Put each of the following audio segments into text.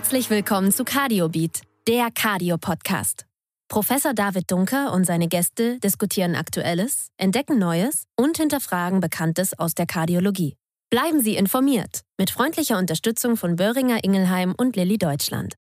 Herzlich willkommen zu CardioBeat, der Cardio-Podcast. Professor David Dunker und seine Gäste diskutieren Aktuelles, entdecken Neues und hinterfragen Bekanntes aus der Kardiologie. Bleiben Sie informiert mit freundlicher Unterstützung von Böhringer Ingelheim und Lilly Deutschland.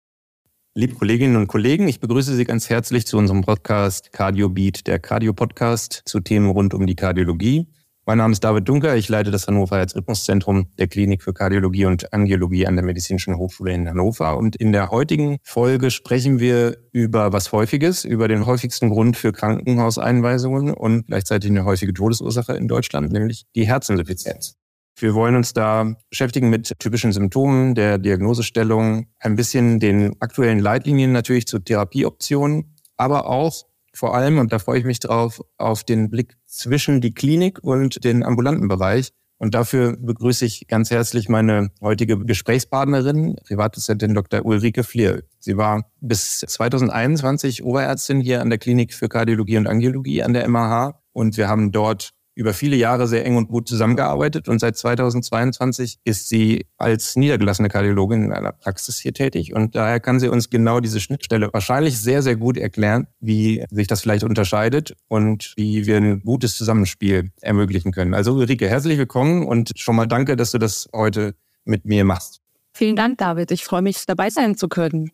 Liebe Kolleginnen und Kollegen, ich begrüße Sie ganz herzlich zu unserem Podcast CardioBeat, der Cardio-Podcast zu Themen rund um die Kardiologie. Mein Name ist David Dunker, ich leite das Hannover Herzrhythmuszentrum der Klinik für Kardiologie und Angiologie an der Medizinischen Hochschule in Hannover. Und in der heutigen Folge sprechen wir über was Häufiges, über den häufigsten Grund für Krankenhauseinweisungen und gleichzeitig eine häufige Todesursache in Deutschland, nämlich die Herzinsuffizienz. Wir wollen uns da beschäftigen mit typischen Symptomen der Diagnosestellung, ein bisschen den aktuellen Leitlinien natürlich zu Therapieoptionen, aber auch vor allem, und da freue ich mich drauf, auf den Blick zwischen die Klinik und den ambulanten Bereich. Und dafür begrüße ich ganz herzlich meine heutige Gesprächspartnerin, Privatdozentin Dr. Ulrike Flier. Sie war bis 2021 Oberärztin hier an der Klinik für Kardiologie und Angiologie an der MAH. Und wir haben dort über viele Jahre sehr eng und gut zusammengearbeitet und seit 2022 ist sie als niedergelassene Kardiologin in einer Praxis hier tätig und daher kann sie uns genau diese Schnittstelle wahrscheinlich sehr, sehr gut erklären, wie sich das vielleicht unterscheidet und wie wir ein gutes Zusammenspiel ermöglichen können. Also Ulrike, herzlich willkommen und schon mal danke, dass du das heute mit mir machst. Vielen Dank, David. Ich freue mich, dabei sein zu können.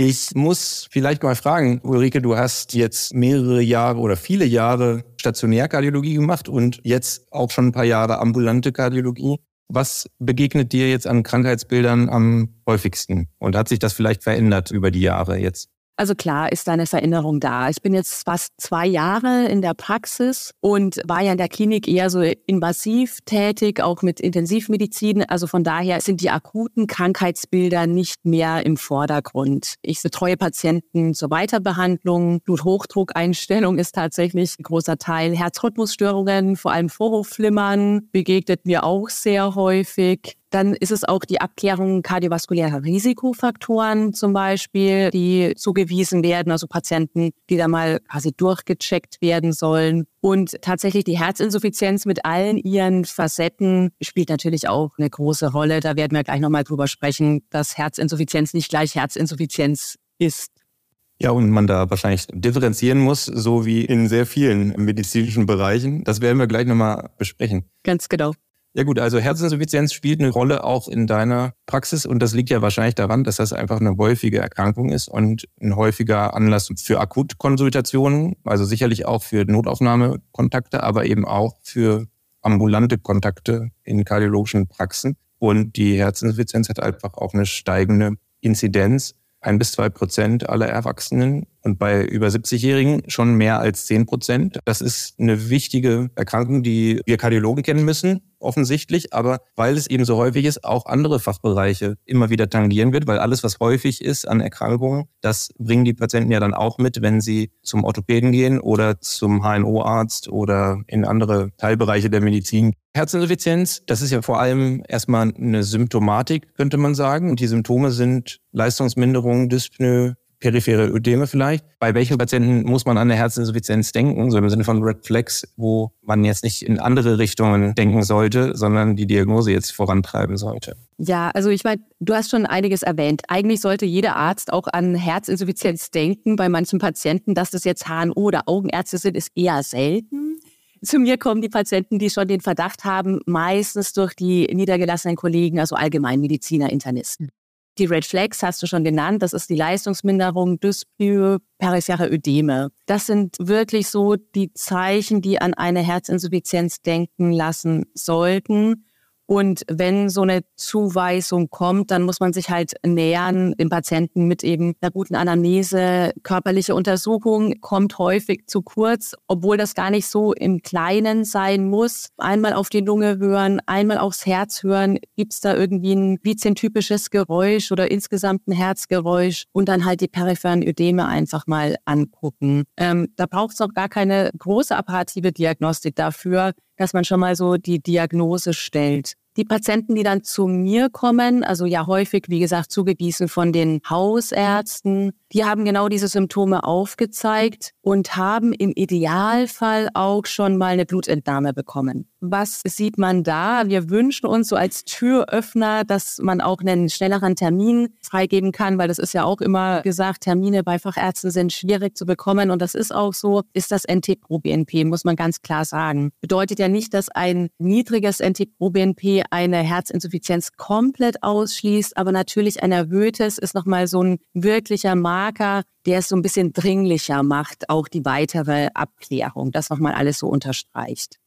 Ich muss vielleicht mal fragen, Ulrike, du hast jetzt mehrere Jahre oder viele Jahre Stationärkardiologie gemacht und jetzt auch schon ein paar Jahre ambulante Kardiologie. Was begegnet dir jetzt an Krankheitsbildern am häufigsten? Und hat sich das vielleicht verändert über die Jahre jetzt? Also klar ist da eine Veränderung da. Ich bin jetzt fast zwei Jahre in der Praxis und war ja in der Klinik eher so invasiv tätig, auch mit Intensivmedizin. Also von daher sind die akuten Krankheitsbilder nicht mehr im Vordergrund. Ich betreue Patienten zur Weiterbehandlung. Bluthochdruckeinstellung ist tatsächlich ein großer Teil. Herzrhythmusstörungen, vor allem Vorhofflimmern, begegnet mir auch sehr häufig. Dann ist es auch die Abklärung kardiovaskulärer Risikofaktoren zum Beispiel, die zugewiesen werden, also Patienten, die da mal quasi durchgecheckt werden sollen. Und tatsächlich die Herzinsuffizienz mit allen ihren Facetten spielt natürlich auch eine große Rolle. Da werden wir gleich nochmal drüber sprechen, dass Herzinsuffizienz nicht gleich Herzinsuffizienz ist. Ja, und man da wahrscheinlich differenzieren muss, so wie in sehr vielen medizinischen Bereichen. Das werden wir gleich nochmal besprechen. Ganz genau. Ja gut, also Herzinsuffizienz spielt eine Rolle auch in deiner Praxis und das liegt ja wahrscheinlich daran, dass das einfach eine häufige Erkrankung ist und ein häufiger Anlass für Akutkonsultationen, also sicherlich auch für Notaufnahmekontakte, aber eben auch für ambulante Kontakte in kardiologischen Praxen. Und die Herzinsuffizienz hat einfach auch eine steigende Inzidenz. Ein bis zwei Prozent aller Erwachsenen und bei über 70-Jährigen schon mehr als 10 Prozent. Das ist eine wichtige Erkrankung, die wir Kardiologen kennen müssen, offensichtlich, aber weil es eben so häufig ist, auch andere Fachbereiche immer wieder tangieren wird, weil alles, was häufig ist an Erkrankungen, das bringen die Patienten ja dann auch mit, wenn sie zum Orthopäden gehen oder zum HNO-Arzt oder in andere Teilbereiche der Medizin. Herzinsuffizienz, das ist ja vor allem erstmal eine Symptomatik, könnte man sagen. Und die Symptome sind Leistungsminderung, Dyspnoe, periphere Ödeme vielleicht. Bei welchen Patienten muss man an eine Herzinsuffizienz denken, so im Sinne von Red Flags, wo man jetzt nicht in andere Richtungen denken sollte, sondern die Diagnose jetzt vorantreiben sollte? Ja, also ich meine, du hast schon einiges erwähnt. Eigentlich sollte jeder Arzt auch an Herzinsuffizienz denken. Bei manchen Patienten, dass das jetzt HNO oder Augenärzte sind, ist eher selten. Zu mir kommen die Patienten, die schon den Verdacht haben, meistens durch die niedergelassenen Kollegen, also Allgemeinmediziner, Internisten. Die Red Flags hast du schon genannt. Das ist die Leistungsminderung, Dyspnoe, periphere Ödeme. Das sind wirklich so die Zeichen, die an eine Herzinsuffizienz denken lassen sollten. Und wenn so eine Zuweisung kommt, dann muss man sich halt nähern, den Patienten mit eben einer guten Anamnese. Körperliche Untersuchung kommt häufig zu kurz, obwohl das gar nicht so im Kleinen sein muss. Einmal auf die Lunge hören, einmal aufs Herz hören. Gibt es da irgendwie ein vizentypisches Geräusch oder insgesamt ein Herzgeräusch? Und dann halt die peripheren Ödeme einfach mal angucken. Ähm, da braucht es auch gar keine große apparative Diagnostik dafür dass man schon mal so die Diagnose stellt. Die Patienten, die dann zu mir kommen, also ja häufig, wie gesagt, zugewiesen von den Hausärzten, die haben genau diese Symptome aufgezeigt und haben im Idealfall auch schon mal eine Blutentnahme bekommen. Was sieht man da? Wir wünschen uns so als Türöffner, dass man auch einen schnelleren Termin freigeben kann, weil das ist ja auch immer gesagt, Termine bei Fachärzten sind schwierig zu bekommen und das ist auch so, ist das NT-Pro-BNP, muss man ganz klar sagen. Bedeutet ja nicht, dass ein niedriges NT-Pro-BNP eine Herzinsuffizienz komplett ausschließt, aber natürlich ein erhöhtes ist nochmal so ein wirklicher Marker, der es so ein bisschen dringlicher macht, auch die weitere Abklärung, das nochmal alles so unterstreicht.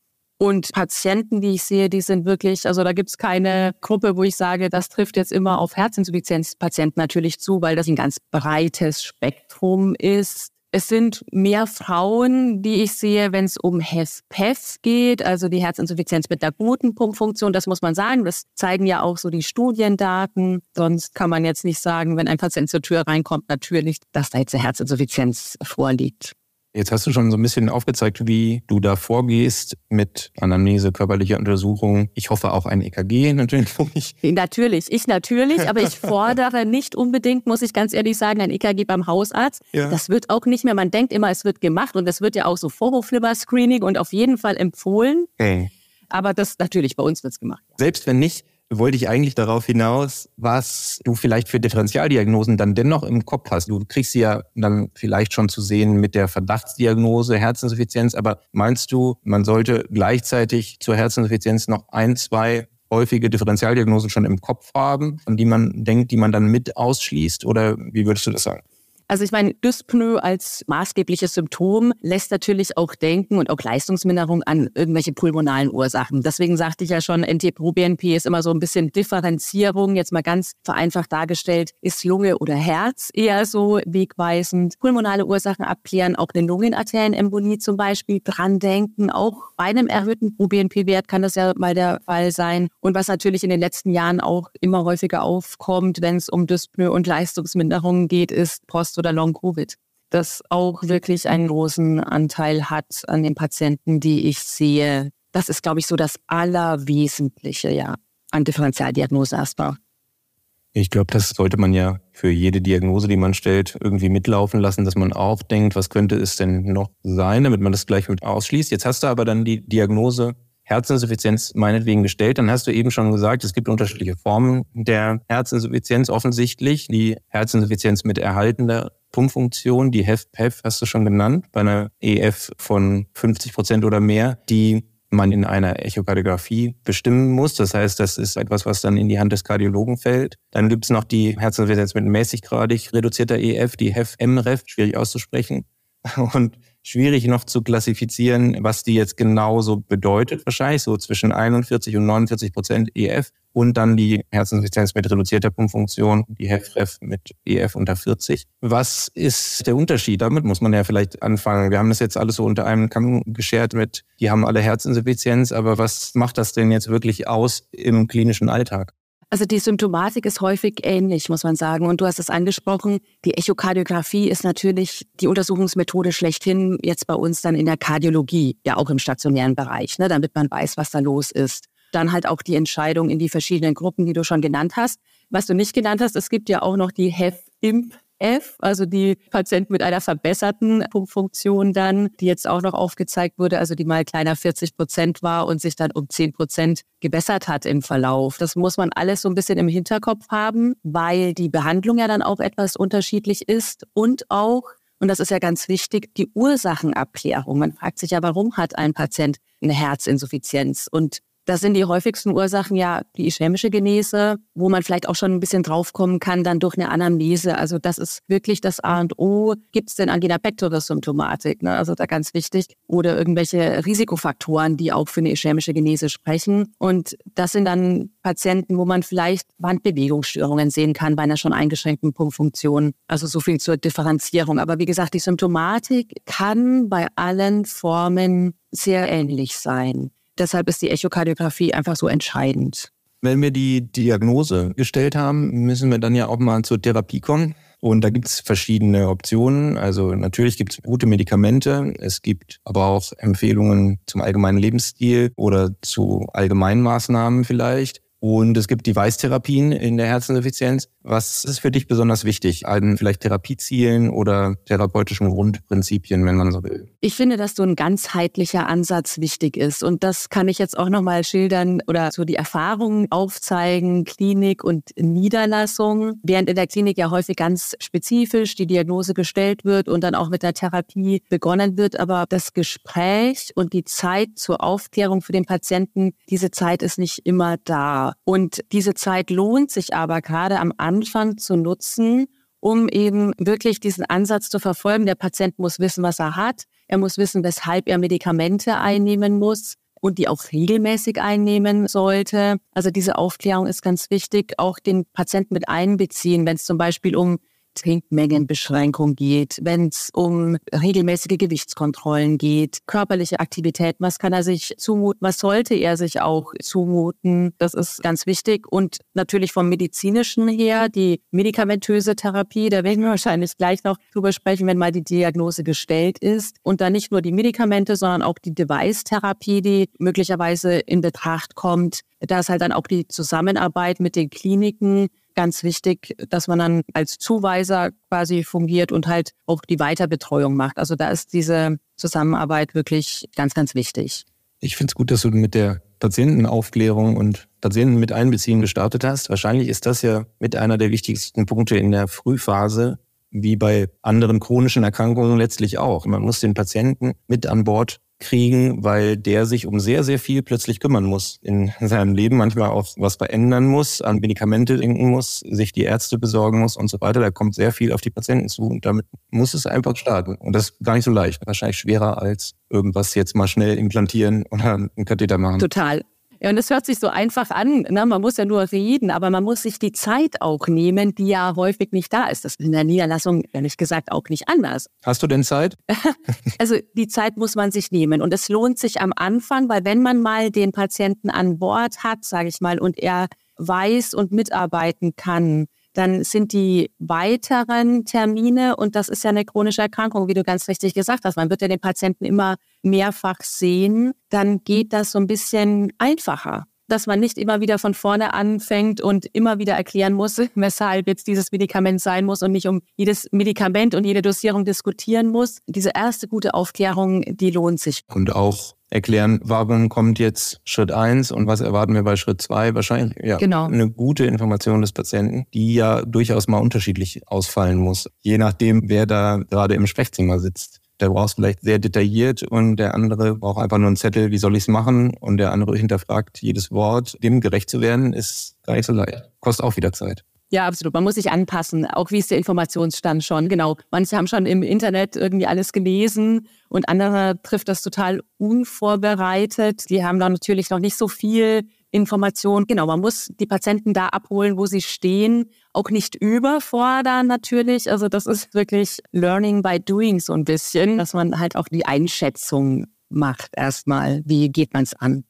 Und Patienten, die ich sehe, die sind wirklich, also da gibt's keine Gruppe, wo ich sage, das trifft jetzt immer auf Herzinsuffizienzpatienten natürlich zu, weil das ein ganz breites Spektrum ist. Es sind mehr Frauen, die ich sehe, wenn es um HEF-PEF geht, also die Herzinsuffizienz mit der guten Pumpfunktion. Das muss man sagen. Das zeigen ja auch so die Studiendaten. Sonst kann man jetzt nicht sagen, wenn ein Patient zur Tür reinkommt, natürlich, dass da jetzt eine Herzinsuffizienz vorliegt. Jetzt hast du schon so ein bisschen aufgezeigt, wie du da vorgehst mit Anamnese, körperlicher Untersuchung. Ich hoffe auch ein EKG natürlich. Natürlich, ich natürlich, aber ich fordere nicht unbedingt, muss ich ganz ehrlich sagen, ein EKG beim Hausarzt. Ja. Das wird auch nicht mehr, man denkt immer, es wird gemacht und es wird ja auch so Vorhofflimmern-Screening und auf jeden Fall empfohlen. Okay. Aber das natürlich, bei uns wird es gemacht. Selbst wenn nicht, wollte ich eigentlich darauf hinaus, was du vielleicht für Differentialdiagnosen dann dennoch im Kopf hast. Du kriegst sie ja dann vielleicht schon zu sehen mit der Verdachtsdiagnose Herzinsuffizienz, aber meinst du, man sollte gleichzeitig zur Herzinsuffizienz noch ein, zwei häufige Differentialdiagnosen schon im Kopf haben, an die man denkt, die man dann mit ausschließt? Oder wie würdest du das sagen? Also ich meine, Dyspnoe als maßgebliches Symptom lässt natürlich auch denken und auch Leistungsminderung an irgendwelche pulmonalen Ursachen. Deswegen sagte ich ja schon, NT-proBNP ist immer so ein bisschen Differenzierung, jetzt mal ganz vereinfacht dargestellt, ist Lunge oder Herz eher so wegweisend. Pulmonale Ursachen abklären, auch eine Lungenarterienembolie zum Beispiel dran denken. Auch bei einem erhöhten proBNP-Wert kann das ja mal der Fall sein. Und was natürlich in den letzten Jahren auch immer häufiger aufkommt, wenn es um Dyspnoe und Leistungsminderungen geht, ist Post- oder Long-Covid, das auch wirklich einen großen Anteil hat an den Patienten, die ich sehe. Das ist, glaube ich, so das Allerwesentliche, ja, an Differentialdiagnose erstmal. Ich glaube, das sollte man ja für jede Diagnose, die man stellt, irgendwie mitlaufen lassen, dass man auch denkt, was könnte es denn noch sein, damit man das gleich mit ausschließt. Jetzt hast du aber dann die Diagnose Herzinsuffizienz meinetwegen gestellt, dann hast du eben schon gesagt, es gibt unterschiedliche Formen der Herzinsuffizienz offensichtlich. Die Herzinsuffizienz mit erhaltener Pumpfunktion, die HEF-PEF hast du schon genannt, bei einer EF von 50 Prozent oder mehr, die man in einer Echokardiographie bestimmen muss. Das heißt, das ist etwas, was dann in die Hand des Kardiologen fällt. Dann gibt es noch die Herzinsuffizienz mit mäßiggradig reduzierter EF, die HEF-MREF, schwierig auszusprechen. Und schwierig noch zu klassifizieren, was die jetzt genau so bedeutet, wahrscheinlich so zwischen 41 und 49 Prozent EF und dann die Herzinsuffizienz mit reduzierter Pumpfunktion, die HEFREF mit EF unter 40. Was ist der Unterschied? Damit muss man ja vielleicht anfangen. Wir haben das jetzt alles so unter einem Kamm geschert mit, die haben alle Herzinsuffizienz, aber was macht das denn jetzt wirklich aus im klinischen Alltag? Also die Symptomatik ist häufig ähnlich, muss man sagen. Und du hast es angesprochen, die Echokardiographie ist natürlich die Untersuchungsmethode schlechthin jetzt bei uns dann in der Kardiologie, ja auch im stationären Bereich, ne, damit man weiß, was da los ist. Dann halt auch die Entscheidung in die verschiedenen Gruppen, die du schon genannt hast. Was du nicht genannt hast, es gibt ja auch noch die HEF-IMP F, also die Patienten mit einer verbesserten Pumpfunktion dann, die jetzt auch noch aufgezeigt wurde, also die mal kleiner 40 Prozent war und sich dann um 10 Prozent gebessert hat im Verlauf. Das muss man alles so ein bisschen im Hinterkopf haben, weil die Behandlung ja dann auch etwas unterschiedlich ist und auch und das ist ja ganz wichtig, die Ursachenabklärung. Man fragt sich ja, warum hat ein Patient eine Herzinsuffizienz? Und das sind die häufigsten Ursachen ja die ischämische Genese, wo man vielleicht auch schon ein bisschen draufkommen kann, dann durch eine Anamnese. Also das ist wirklich das A und O. Gibt es denn Angina pectoris Symptomatik? Ne? Also da ganz wichtig. Oder irgendwelche Risikofaktoren, die auch für eine ischämische Genese sprechen. Und das sind dann Patienten, wo man vielleicht Wandbewegungsstörungen sehen kann bei einer schon eingeschränkten Pumpfunktion. Also so viel zur Differenzierung. Aber wie gesagt, die Symptomatik kann bei allen Formen sehr ähnlich sein. Deshalb ist die Echokardiographie einfach so entscheidend. Wenn wir die Diagnose gestellt haben, müssen wir dann ja auch mal zur Therapie kommen. Und da gibt es verschiedene Optionen. Also natürlich gibt es gute Medikamente. Es gibt aber auch Empfehlungen zum allgemeinen Lebensstil oder zu allgemeinen Maßnahmen vielleicht. Und es gibt Device-Therapien in der Herzinsuffizienz. Was ist für dich besonders wichtig an vielleicht Therapiezielen oder therapeutischen Grundprinzipien, wenn man so will? Ich finde, dass so ein ganzheitlicher Ansatz wichtig ist. Und das kann ich jetzt auch nochmal schildern oder so die Erfahrungen aufzeigen, Klinik und Niederlassung. Während in der Klinik ja häufig ganz spezifisch die Diagnose gestellt wird und dann auch mit der Therapie begonnen wird. Aber das Gespräch und die Zeit zur Aufklärung für den Patienten, diese Zeit ist nicht immer da. Und diese Zeit lohnt sich aber gerade am Anfang zu nutzen, um eben wirklich diesen Ansatz zu verfolgen. Der Patient muss wissen, was er hat. Er muss wissen, weshalb er Medikamente einnehmen muss und die auch regelmäßig einnehmen sollte. Also diese Aufklärung ist ganz wichtig. Auch den Patienten mit einbeziehen, wenn es zum Beispiel um Trinkmengenbeschränkung geht, wenn es um regelmäßige Gewichtskontrollen geht, körperliche Aktivität, was kann er sich zumuten, was sollte er sich auch zumuten, das ist ganz wichtig. Und natürlich vom medizinischen her, die medikamentöse Therapie, da werden wir wahrscheinlich gleich noch drüber sprechen, wenn mal die Diagnose gestellt ist. Und dann nicht nur die Medikamente, sondern auch die Device-Therapie, die möglicherweise in Betracht kommt. Da ist halt dann auch die Zusammenarbeit mit den Kliniken, ganz wichtig, dass man dann als Zuweiser quasi fungiert und halt auch die Weiterbetreuung macht. Also da ist diese Zusammenarbeit wirklich ganz, ganz wichtig. Ich finde es gut, dass du mit der Patientenaufklärung und Patienten mit einbeziehen gestartet hast. Wahrscheinlich ist das ja mit einer der wichtigsten Punkte in der Frühphase, wie bei anderen chronischen Erkrankungen letztlich auch. Man muss den Patienten mit an Bord kriegen, weil der sich um sehr, sehr viel plötzlich kümmern muss in seinem Leben, manchmal auch was verändern muss, an Medikamente denken muss, sich die Ärzte besorgen muss und so weiter. Da kommt sehr viel auf die Patienten zu und damit muss es einfach starten. Und das ist gar nicht so leicht. Wahrscheinlich schwerer als irgendwas jetzt mal schnell implantieren oder einen Katheter machen. Total. Ja, und es hört sich so einfach an. Ne? Man muss ja nur reden, aber man muss sich die Zeit auch nehmen, die ja häufig nicht da ist. Das ist in der Niederlassung, ehrlich gesagt, auch nicht anders. Hast du denn Zeit? also die Zeit muss man sich nehmen. Und es lohnt sich am Anfang, weil wenn man mal den Patienten an Bord hat, sage ich mal, und er weiß und mitarbeiten kann, dann sind die weiteren Termine, und das ist ja eine chronische Erkrankung, wie du ganz richtig gesagt hast, man wird ja den Patienten immer mehrfach sehen, dann geht das so ein bisschen einfacher dass man nicht immer wieder von vorne anfängt und immer wieder erklären muss, weshalb jetzt dieses Medikament sein muss und nicht um jedes Medikament und jede Dosierung diskutieren muss. Diese erste gute Aufklärung, die lohnt sich. Und auch erklären, warum kommt jetzt Schritt eins und was erwarten wir bei Schritt zwei? Wahrscheinlich ja, genau. eine gute Information des Patienten, die ja durchaus mal unterschiedlich ausfallen muss, je nachdem, wer da gerade im Sprechzimmer sitzt. Der braucht es vielleicht sehr detailliert und der andere braucht einfach nur einen Zettel, wie soll ich es machen? Und der andere hinterfragt jedes Wort. Dem gerecht zu werden, ist gar nicht so leicht. Kostet auch wieder Zeit. Ja, absolut. Man muss sich anpassen. Auch wie ist der Informationsstand schon? Genau. Manche haben schon im Internet irgendwie alles gelesen und andere trifft das total unvorbereitet. Die haben da natürlich noch nicht so viel Information. Genau, man muss die Patienten da abholen, wo sie stehen. Auch nicht überfordern natürlich. Also das ist wirklich Learning by Doing so ein bisschen, dass man halt auch die Einschätzung macht erstmal. Wie geht man es an?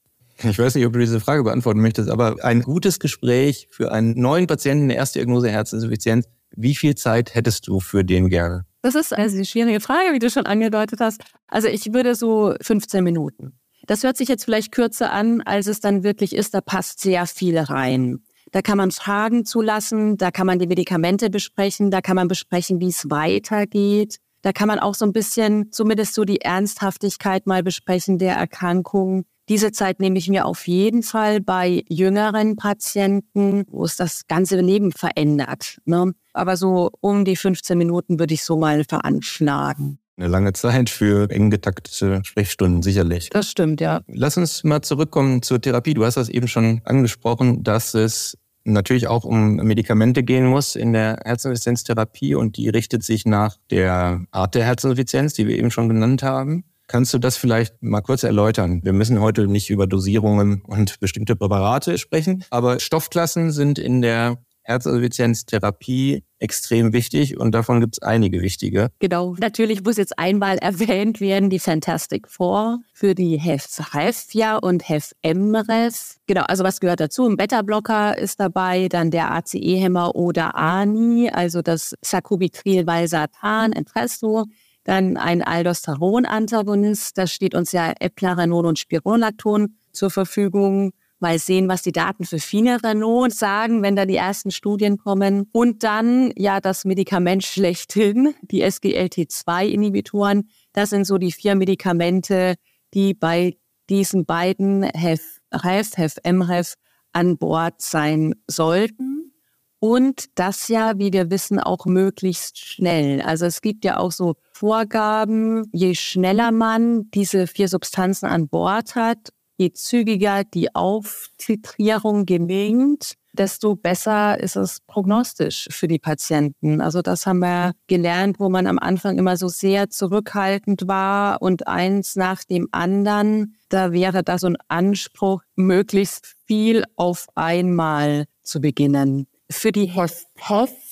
Ich weiß nicht, ob du diese Frage beantworten möchtest, aber ein gutes Gespräch für einen neuen Patienten, eine erste Diagnose Herzinsuffizienz, wie viel Zeit hättest du für den gerne? Das ist eine schwierige Frage, wie du schon angedeutet hast. Also ich würde so 15 Minuten. Das hört sich jetzt vielleicht kürzer an, als es dann wirklich ist. Da passt sehr viel rein. Da kann man Fragen zulassen, da kann man die Medikamente besprechen, da kann man besprechen, wie es weitergeht. Da kann man auch so ein bisschen, zumindest so die Ernsthaftigkeit mal besprechen der Erkrankung. Diese Zeit nehme ich mir auf jeden Fall bei jüngeren Patienten, wo es das ganze Leben verändert. Ne? Aber so um die 15 Minuten würde ich so mal veranschlagen. Eine lange Zeit für eng getaktete Sprechstunden, sicherlich. Das stimmt, ja. Lass uns mal zurückkommen zur Therapie. Du hast das eben schon angesprochen, dass es natürlich auch um Medikamente gehen muss in der Herzinsuffizienztherapie und die richtet sich nach der Art der Herzinsuffizienz, die wir eben schon genannt haben. Kannst du das vielleicht mal kurz erläutern? Wir müssen heute nicht über Dosierungen und bestimmte Präparate sprechen, aber Stoffklassen sind in der Herzinsuffizienztherapie extrem wichtig und davon gibt es einige wichtige. Genau, natürlich muss jetzt einmal erwähnt werden die Fantastic Four für die HEF-HEF ja und HEF-MREF. Genau, also was gehört dazu? Ein Beta-Blocker ist dabei, dann der ACE-Hämmer oder ANI, also das Sacubitril-Valsartan, Entresto dann ein Aldosteron-Antagonist, da steht uns ja Eplerenol und Spironolacton zur Verfügung. Mal sehen, was die Daten für Fine Renault sagen, wenn da die ersten Studien kommen. Und dann ja das Medikament schlechthin, die SGLT2-Inhibitoren. Das sind so die vier Medikamente, die bei diesen beiden HEF, HEF, HEF, MHEF an Bord sein sollten. Und das ja, wie wir wissen, auch möglichst schnell. Also es gibt ja auch so Vorgaben, je schneller man diese vier Substanzen an Bord hat, je zügiger die Auftitrierung gelingt, desto besser ist es prognostisch für die Patienten. Also das haben wir gelernt, wo man am Anfang immer so sehr zurückhaltend war und eins nach dem anderen. Da wäre da so ein Anspruch, möglichst viel auf einmal zu beginnen. Für die HEF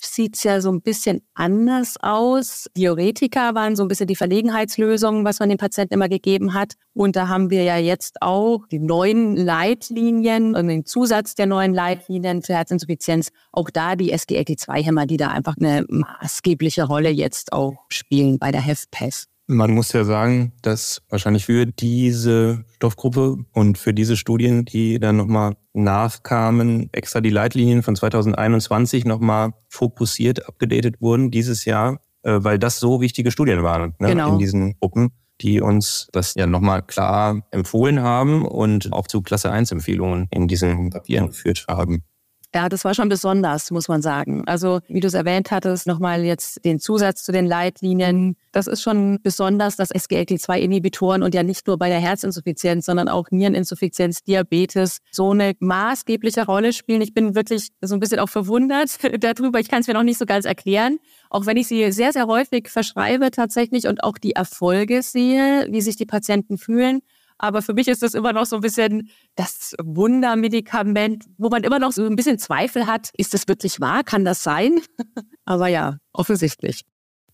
sieht es ja so ein bisschen anders aus. Diuretika waren so ein bisschen die Verlegenheitslösung, was man den Patienten immer gegeben hat. Und da haben wir ja jetzt auch die neuen Leitlinien und den Zusatz der neuen Leitlinien für Herzinsuffizienz. Auch da die SGLT2-Hämmer, die da einfach eine maßgebliche Rolle jetzt auch spielen bei der HEF-PES. Man muss ja sagen, dass wahrscheinlich für diese Stoffgruppe und für diese Studien, die dann nochmal nachkamen, extra die Leitlinien von 2021 nochmal fokussiert, abgedatet wurden dieses Jahr, äh, weil das so wichtige Studien waren ne, genau. in diesen Gruppen, die uns das ja nochmal klar empfohlen haben und auch zu Klasse 1 Empfehlungen in diesen Papieren geführt haben. Ja, das war schon besonders, muss man sagen. Also, wie du es erwähnt hattest, nochmal jetzt den Zusatz zu den Leitlinien. Das ist schon besonders, dass SGLT2-Inhibitoren und ja nicht nur bei der Herzinsuffizienz, sondern auch Niereninsuffizienz, Diabetes so eine maßgebliche Rolle spielen. Ich bin wirklich so ein bisschen auch verwundert darüber. Ich kann es mir noch nicht so ganz erklären. Auch wenn ich sie sehr, sehr häufig verschreibe tatsächlich und auch die Erfolge sehe, wie sich die Patienten fühlen. Aber für mich ist das immer noch so ein bisschen das Wundermedikament, wo man immer noch so ein bisschen Zweifel hat. Ist das wirklich wahr? Kann das sein? Aber ja, offensichtlich.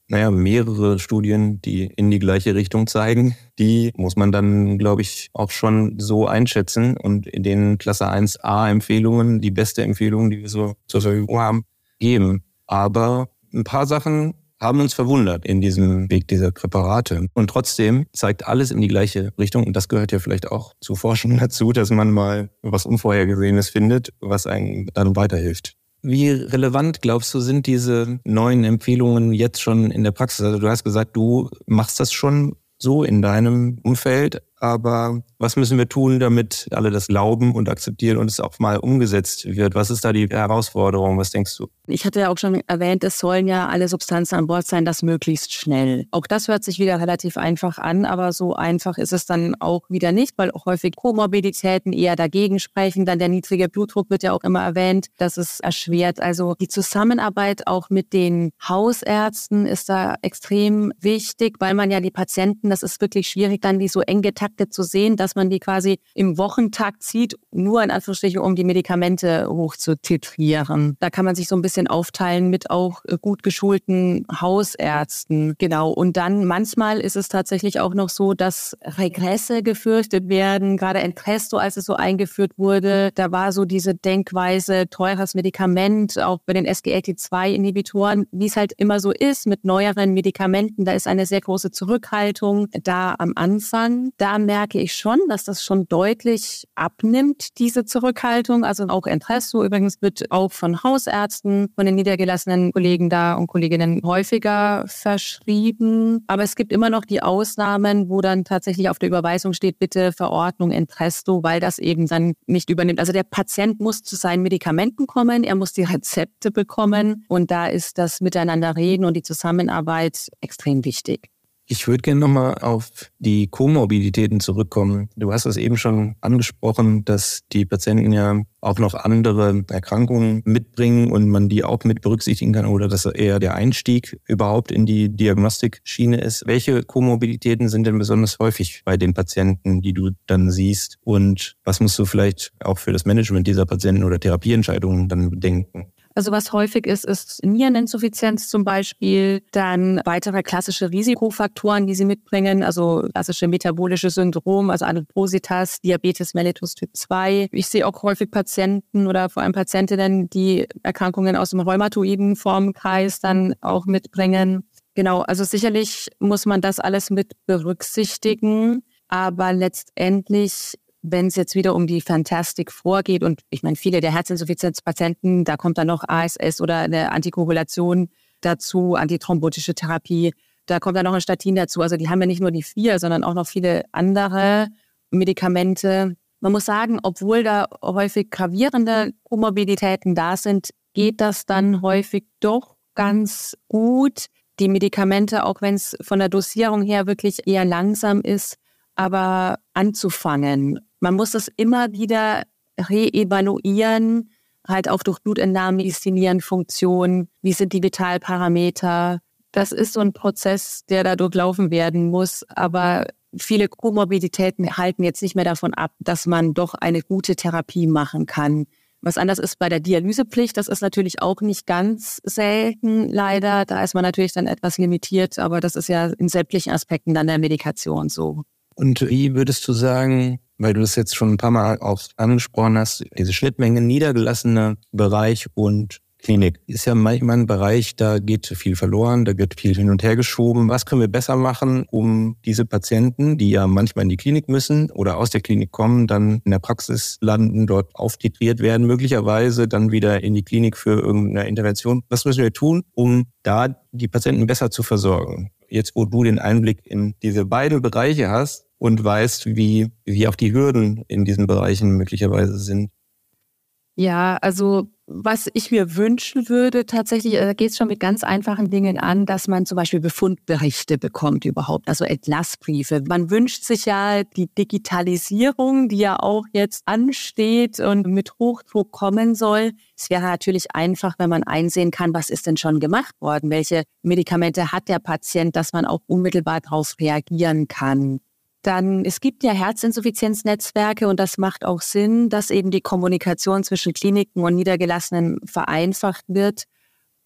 Naja, mehrere Studien, die in die gleiche Richtung zeigen, die muss man dann, glaube ich, auch schon so einschätzen und in den Klasse 1a Empfehlungen, die beste Empfehlung, die wir so zur Verfügung haben, geben. Aber ein paar Sachen haben uns verwundert in diesem Weg dieser Präparate. Und trotzdem zeigt alles in die gleiche Richtung. Und das gehört ja vielleicht auch zu Forschung dazu, dass man mal was Unvorhergesehenes findet, was einem dann weiterhilft. Wie relevant, glaubst du, sind diese neuen Empfehlungen jetzt schon in der Praxis? Also du hast gesagt, du machst das schon so in deinem Umfeld, aber was müssen wir tun, damit alle das glauben und akzeptieren und es auch mal umgesetzt wird? Was ist da die Herausforderung? Was denkst du? Ich hatte ja auch schon erwähnt, es sollen ja alle Substanzen an Bord sein, das möglichst schnell. Auch das hört sich wieder relativ einfach an, aber so einfach ist es dann auch wieder nicht, weil auch häufig Komorbiditäten eher dagegen sprechen. Dann der niedrige Blutdruck wird ja auch immer erwähnt, dass es erschwert. Also die Zusammenarbeit auch mit den Hausärzten ist da extrem wichtig, weil man ja die Patienten, das ist wirklich schwierig, dann die so eng geteilt Kontakte zu sehen, dass man die quasi im Wochentakt zieht, nur in Anführungsstrichen, um die Medikamente hochzutitrieren. Da kann man sich so ein bisschen aufteilen mit auch äh, gut geschulten Hausärzten. Genau. Und dann manchmal ist es tatsächlich auch noch so, dass Regresse gefürchtet werden. Gerade Entresto, als es so eingeführt wurde, da war so diese Denkweise, teures Medikament, auch bei den SGLT2-Inhibitoren, wie es halt immer so ist mit neueren Medikamenten. Da ist eine sehr große Zurückhaltung da am Anfang. Da merke ich schon, dass das schon deutlich abnimmt, diese Zurückhaltung. Also auch Entresto übrigens wird auch von Hausärzten, von den niedergelassenen Kollegen da und Kolleginnen häufiger verschrieben. Aber es gibt immer noch die Ausnahmen, wo dann tatsächlich auf der Überweisung steht, bitte Verordnung Entresto, weil das eben dann nicht übernimmt. Also der Patient muss zu seinen Medikamenten kommen, er muss die Rezepte bekommen und da ist das Miteinander reden und die Zusammenarbeit extrem wichtig. Ich würde gerne nochmal auf die Komorbiditäten zurückkommen. Du hast es eben schon angesprochen, dass die Patienten ja auch noch andere Erkrankungen mitbringen und man die auch mit berücksichtigen kann oder dass eher der Einstieg überhaupt in die Diagnostikschiene ist. Welche Komorbiditäten sind denn besonders häufig bei den Patienten, die du dann siehst? Und was musst du vielleicht auch für das Management dieser Patienten oder Therapieentscheidungen dann bedenken? Also was häufig ist, ist Niereninsuffizienz zum Beispiel, dann weitere klassische Risikofaktoren, die sie mitbringen, also klassische metabolische Syndrom, also Adipositas, Diabetes mellitus Typ 2. Ich sehe auch häufig Patienten oder vor allem Patientinnen, die Erkrankungen aus dem rheumatoiden Formkreis dann auch mitbringen. Genau, also sicherlich muss man das alles mit berücksichtigen, aber letztendlich wenn es jetzt wieder um die Fantastik vorgeht und ich meine, viele der Herzinsuffizienzpatienten, da kommt dann noch ASS oder eine Antikoagulation dazu, antithrombotische Therapie, da kommt dann noch ein Statin dazu. Also die haben ja nicht nur die vier, sondern auch noch viele andere Medikamente. Man muss sagen, obwohl da häufig gravierende Komorbiditäten da sind, geht das dann häufig doch ganz gut. Die Medikamente, auch wenn es von der Dosierung her wirklich eher langsam ist, aber anzufangen. Man muss das immer wieder reevaluieren, halt auch durch Blutentnahme, Funktion, wie sind die Vitalparameter. Das ist so ein Prozess, der da durchlaufen werden muss, aber viele Komorbiditäten halten jetzt nicht mehr davon ab, dass man doch eine gute Therapie machen kann. Was anders ist bei der Dialysepflicht, das ist natürlich auch nicht ganz selten, leider. Da ist man natürlich dann etwas limitiert, aber das ist ja in sämtlichen Aspekten dann der Medikation so. Und wie würdest du sagen, weil du das jetzt schon ein paar Mal auch angesprochen hast, diese Schnittmenge niedergelassener Bereich und Klinik ist ja manchmal ein Bereich, da geht viel verloren, da wird viel hin und her geschoben. Was können wir besser machen, um diese Patienten, die ja manchmal in die Klinik müssen oder aus der Klinik kommen, dann in der Praxis landen, dort auftitriert werden, möglicherweise dann wieder in die Klinik für irgendeine Intervention. Was müssen wir tun, um da die Patienten besser zu versorgen? Jetzt, wo du den Einblick in diese beiden Bereiche hast und weißt, wie, wie auch die Hürden in diesen Bereichen möglicherweise sind. Ja, also was ich mir wünschen würde, tatsächlich, da geht es schon mit ganz einfachen Dingen an, dass man zum Beispiel Befundberichte bekommt überhaupt, also Entlassbriefe. Man wünscht sich ja die Digitalisierung, die ja auch jetzt ansteht und mit Hochdruck kommen soll. Es wäre natürlich einfach, wenn man einsehen kann, was ist denn schon gemacht worden, welche Medikamente hat der Patient, dass man auch unmittelbar darauf reagieren kann dann es gibt ja Herzinsuffizienznetzwerke und das macht auch Sinn, dass eben die Kommunikation zwischen Kliniken und Niedergelassenen vereinfacht wird,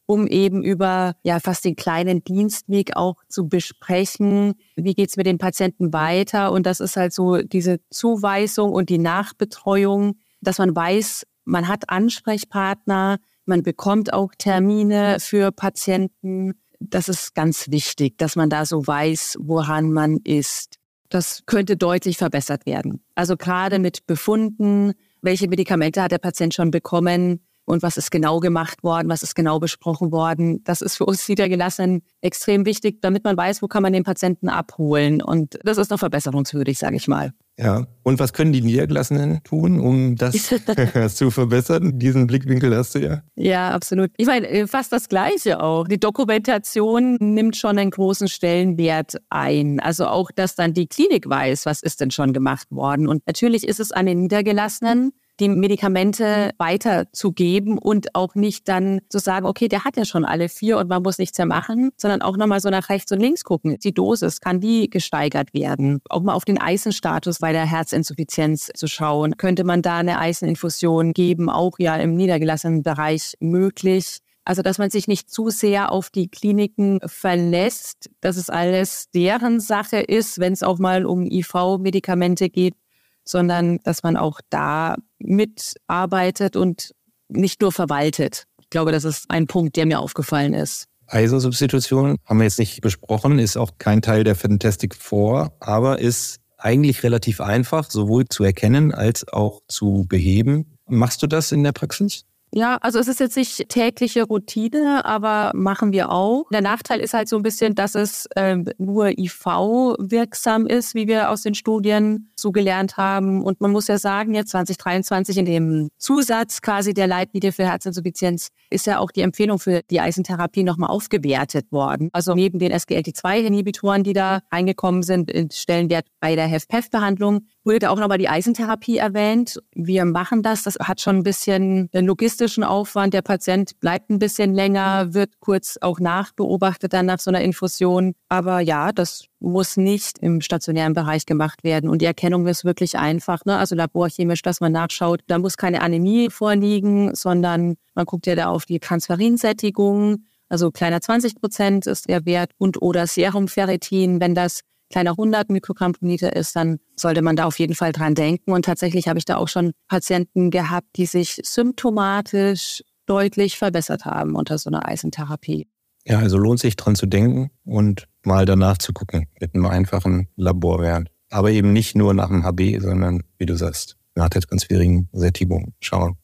um eben über ja fast den kleinen Dienstweg auch zu besprechen, wie geht's mit den Patienten weiter und das ist halt so diese Zuweisung und die Nachbetreuung, dass man weiß, man hat Ansprechpartner, man bekommt auch Termine für Patienten. Das ist ganz wichtig, dass man da so weiß, woran man ist. Das könnte deutlich verbessert werden. Also gerade mit Befunden, welche Medikamente hat der Patient schon bekommen und was ist genau gemacht worden, was ist genau besprochen worden. Das ist für uns Niedergelassenen extrem wichtig, damit man weiß, wo kann man den Patienten abholen. Und das ist noch verbesserungswürdig, sage ich mal. Ja, und was können die Niedergelassenen tun, um das zu verbessern? Diesen Blickwinkel hast du ja. Ja, absolut. Ich meine, äh, fast das Gleiche auch. Die Dokumentation nimmt schon einen großen Stellenwert ein. Also auch, dass dann die Klinik weiß, was ist denn schon gemacht worden. Und natürlich ist es an den Niedergelassenen, die Medikamente weiterzugeben und auch nicht dann zu sagen, okay, der hat ja schon alle vier und man muss nichts mehr machen, sondern auch nochmal so nach rechts und links gucken. Die Dosis, kann die gesteigert werden? Auch mal auf den Eisenstatus bei der Herzinsuffizienz zu schauen. Könnte man da eine Eiseninfusion geben? Auch ja im niedergelassenen Bereich möglich. Also, dass man sich nicht zu sehr auf die Kliniken verlässt, dass es alles deren Sache ist, wenn es auch mal um IV-Medikamente geht, sondern dass man auch da mitarbeitet und nicht nur verwaltet. Ich glaube, das ist ein Punkt, der mir aufgefallen ist. Eisensubstitution haben wir jetzt nicht besprochen, ist auch kein Teil der Fantastic Four, aber ist eigentlich relativ einfach, sowohl zu erkennen als auch zu beheben. Machst du das in der Praxis? Ja, also es ist jetzt nicht tägliche Routine, aber machen wir auch. Der Nachteil ist halt so ein bisschen, dass es äh, nur IV wirksam ist, wie wir aus den Studien so gelernt haben. Und man muss ja sagen, jetzt 2023 in dem Zusatz quasi der Leitlinie für Herzinsuffizienz ist ja auch die Empfehlung für die Eisentherapie nochmal aufgewertet worden. Also neben den SGLT2-Inhibitoren, die da reingekommen sind, in Stellenwert bei der HFPEF-Behandlung, wurde auch nochmal die Eisentherapie erwähnt. Wir machen das. Das hat schon ein bisschen den logistischen Aufwand. Der Patient bleibt ein bisschen länger, wird kurz auch nachbeobachtet dann nach so einer Infusion. Aber ja, das muss nicht im stationären Bereich gemacht werden. Und die Erkennung ist wirklich einfach, ne? also laborchemisch, dass man nachschaut. Da muss keine Anämie vorliegen, sondern man guckt ja da auf die Transferinsättigung. Also kleiner 20 Prozent ist der Wert und oder Serumferritin, wenn das kleiner 100 Mikrogramm pro Liter ist, dann sollte man da auf jeden Fall dran denken. Und tatsächlich habe ich da auch schon Patienten gehabt, die sich symptomatisch deutlich verbessert haben unter so einer Eisentherapie. Ja, also lohnt sich dran zu denken und mal danach zu gucken mit einem einfachen Laborwert. aber eben nicht nur nach dem HB, sondern wie du sagst, nach der transferigen Sättigung schauen.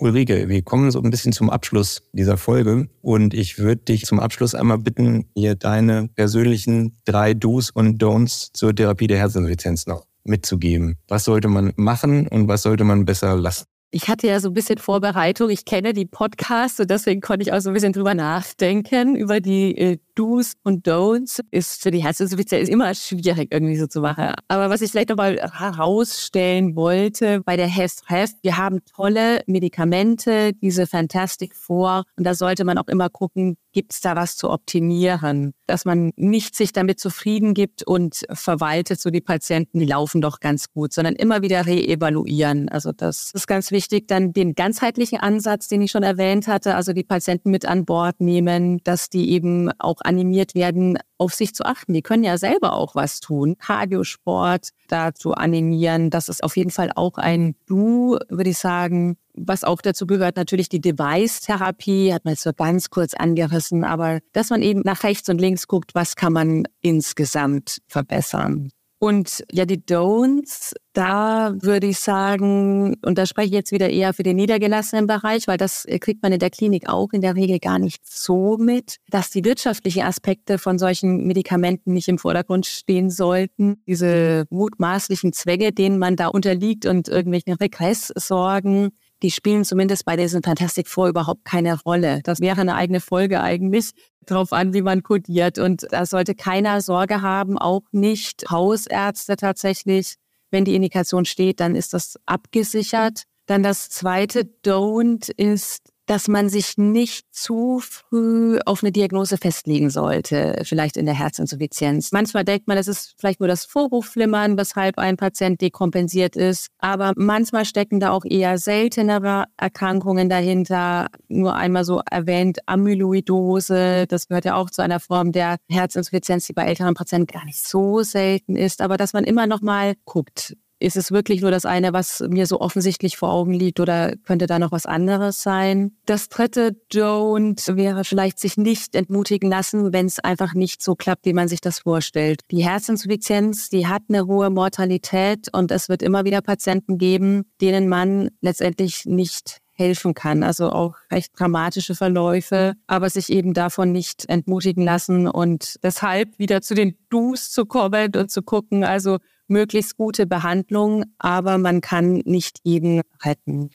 Ulrike, wir kommen so ein bisschen zum Abschluss dieser Folge und ich würde dich zum Abschluss einmal bitten, hier deine persönlichen drei Do's und Don'ts zur Therapie der Herzinsuffizienz noch mitzugeben. Was sollte man machen und was sollte man besser lassen? Ich hatte ja so ein bisschen Vorbereitung. Ich kenne die Podcasts und deswegen konnte ich auch so ein bisschen drüber nachdenken, über die äh, Do's und Don'ts. Ist für die Herzinsuffizienz immer schwierig irgendwie so zu machen. Aber was ich vielleicht nochmal herausstellen wollte bei der HEST-HEF, wir haben tolle Medikamente, diese Fantastic Four. Und da sollte man auch immer gucken, gibt es da was zu optimieren? Dass man nicht sich damit zufrieden gibt und verwaltet, so die Patienten, die laufen doch ganz gut, sondern immer wieder reevaluieren. Also das ist ganz wichtig. Dann den ganzheitlichen Ansatz, den ich schon erwähnt hatte, also die Patienten mit an Bord nehmen, dass die eben auch animiert werden, auf sich zu achten. Die können ja selber auch was tun. Kardiosport dazu animieren. Das ist auf jeden Fall auch ein Du, würde ich sagen was auch dazu gehört, natürlich die Device-Therapie, hat man jetzt so ganz kurz angerissen, aber dass man eben nach rechts und links guckt, was kann man insgesamt verbessern. Und ja, die Don'ts, da würde ich sagen, und da spreche ich jetzt wieder eher für den niedergelassenen Bereich, weil das kriegt man in der Klinik auch in der Regel gar nicht so mit, dass die wirtschaftlichen Aspekte von solchen Medikamenten nicht im Vordergrund stehen sollten. Diese mutmaßlichen Zwänge, denen man da unterliegt und irgendwelchen Regresssorgen, die spielen zumindest bei diesen Fantastic Four überhaupt keine Rolle. Das wäre eine eigene Folge eigentlich, drauf an, wie man kodiert. Und da sollte keiner Sorge haben, auch nicht Hausärzte tatsächlich. Wenn die Indikation steht, dann ist das abgesichert. Dann das zweite Don't ist, dass man sich nicht zu früh auf eine Diagnose festlegen sollte, vielleicht in der Herzinsuffizienz. Manchmal denkt man, es ist vielleicht nur das Vorhofflimmern, weshalb ein Patient dekompensiert ist, aber manchmal stecken da auch eher seltenere Erkrankungen dahinter. Nur einmal so erwähnt, Amyloidose, das gehört ja auch zu einer Form der Herzinsuffizienz, die bei älteren Patienten gar nicht so selten ist, aber dass man immer noch mal guckt, ist es wirklich nur das eine, was mir so offensichtlich vor Augen liegt oder könnte da noch was anderes sein? Das dritte Don't wäre vielleicht sich nicht entmutigen lassen, wenn es einfach nicht so klappt, wie man sich das vorstellt. Die Herzinsuffizienz, die hat eine hohe Mortalität und es wird immer wieder Patienten geben, denen man letztendlich nicht helfen kann. Also auch recht dramatische Verläufe, aber sich eben davon nicht entmutigen lassen und deshalb wieder zu den Do's zu kommen und zu gucken, also möglichst gute Behandlung, aber man kann nicht jeden retten.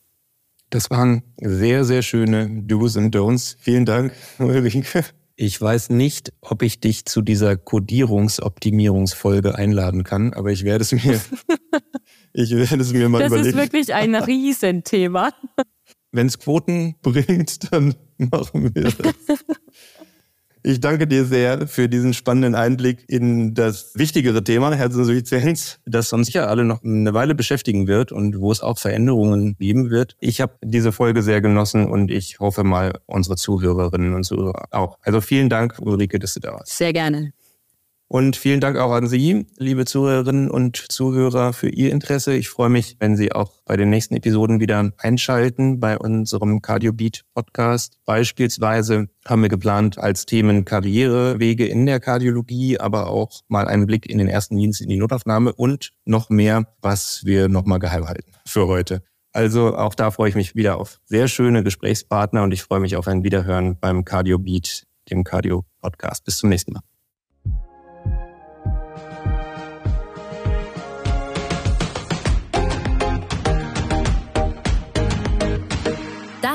Das waren sehr, sehr schöne Do's und Don'ts. Vielen Dank, Ulrike. Ich weiß nicht, ob ich dich zu dieser Codierungsoptimierungsfolge einladen kann, aber ich werde es mir, ich werde es mir mal das überlegen. Das ist wirklich ein Riesenthema. Wenn es Quoten bringt, dann machen wir das. Ich danke dir sehr für diesen spannenden Einblick in das wichtigere Thema Herzinsuffizienz, das uns sicher alle noch eine Weile beschäftigen wird und wo es auch Veränderungen geben wird. Ich habe diese Folge sehr genossen und ich hoffe mal unsere Zuhörerinnen und Zuhörer auch. Also vielen Dank, Ulrike, dass du da warst. Sehr gerne. Und vielen Dank auch an Sie, liebe Zuhörerinnen und Zuhörer, für Ihr Interesse. Ich freue mich, wenn Sie auch bei den nächsten Episoden wieder einschalten bei unserem CardioBeat Podcast. Beispielsweise haben wir geplant als Themen Karrierewege in der Kardiologie, aber auch mal einen Blick in den ersten Dienst in die Notaufnahme und noch mehr, was wir nochmal geheim halten für heute. Also auch da freue ich mich wieder auf sehr schöne Gesprächspartner und ich freue mich auf ein Wiederhören beim CardioBeat, dem Cardio Podcast. Bis zum nächsten Mal.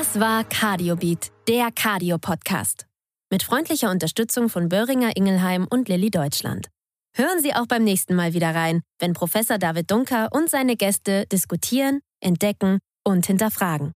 Das war Cardiobeat, der Cardio-Podcast. Mit freundlicher Unterstützung von Böhringer Ingelheim und Lilly Deutschland. Hören Sie auch beim nächsten Mal wieder rein, wenn Professor David Dunker und seine Gäste diskutieren, entdecken und hinterfragen.